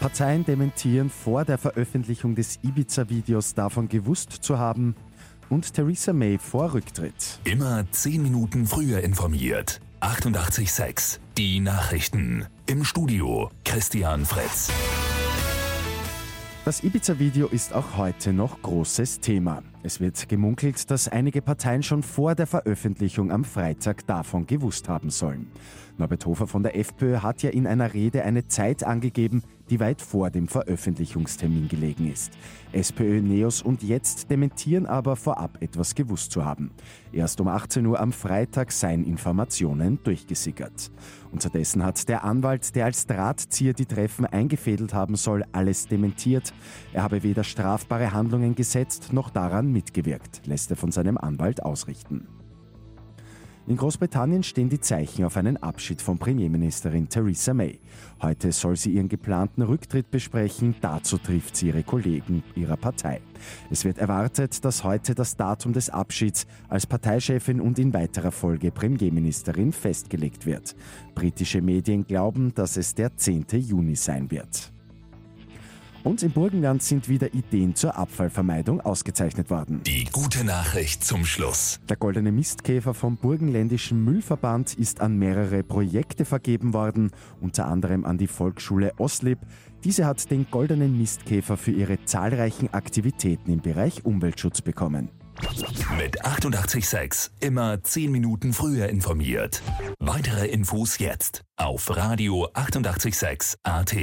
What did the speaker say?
Parteien dementieren vor der Veröffentlichung des Ibiza-Videos davon gewusst zu haben und Theresa May vor Rücktritt. Immer 10 Minuten früher informiert. 88.6 Die Nachrichten. Im Studio Christian Fritz. Das Ibiza-Video ist auch heute noch großes Thema. Es wird gemunkelt, dass einige Parteien schon vor der Veröffentlichung am Freitag davon gewusst haben sollen. Norbert Hofer von der FPÖ hat ja in einer Rede eine Zeit angegeben, die weit vor dem Veröffentlichungstermin gelegen ist. SPÖ, Neos und Jetzt dementieren aber vorab etwas gewusst zu haben. Erst um 18 Uhr am Freitag seien Informationen durchgesickert. Unterdessen hat der Anwalt, der als Drahtzieher die Treffen eingefädelt haben soll, alles dementiert. Er habe weder strafbare Handlungen gesetzt noch daran mitgewirkt, lässt er von seinem Anwalt ausrichten. In Großbritannien stehen die Zeichen auf einen Abschied von Premierministerin Theresa May. Heute soll sie ihren geplanten Rücktritt besprechen, dazu trifft sie ihre Kollegen ihrer Partei. Es wird erwartet, dass heute das Datum des Abschieds als Parteichefin und in weiterer Folge Premierministerin festgelegt wird. Britische Medien glauben, dass es der 10. Juni sein wird. Und im Burgenland sind wieder Ideen zur Abfallvermeidung ausgezeichnet worden. Die gute Nachricht zum Schluss. Der goldene Mistkäfer vom Burgenländischen Müllverband ist an mehrere Projekte vergeben worden, unter anderem an die Volksschule Oslib. Diese hat den goldenen Mistkäfer für ihre zahlreichen Aktivitäten im Bereich Umweltschutz bekommen. Mit 886 immer 10 Minuten früher informiert. Weitere Infos jetzt auf Radio 886 AT.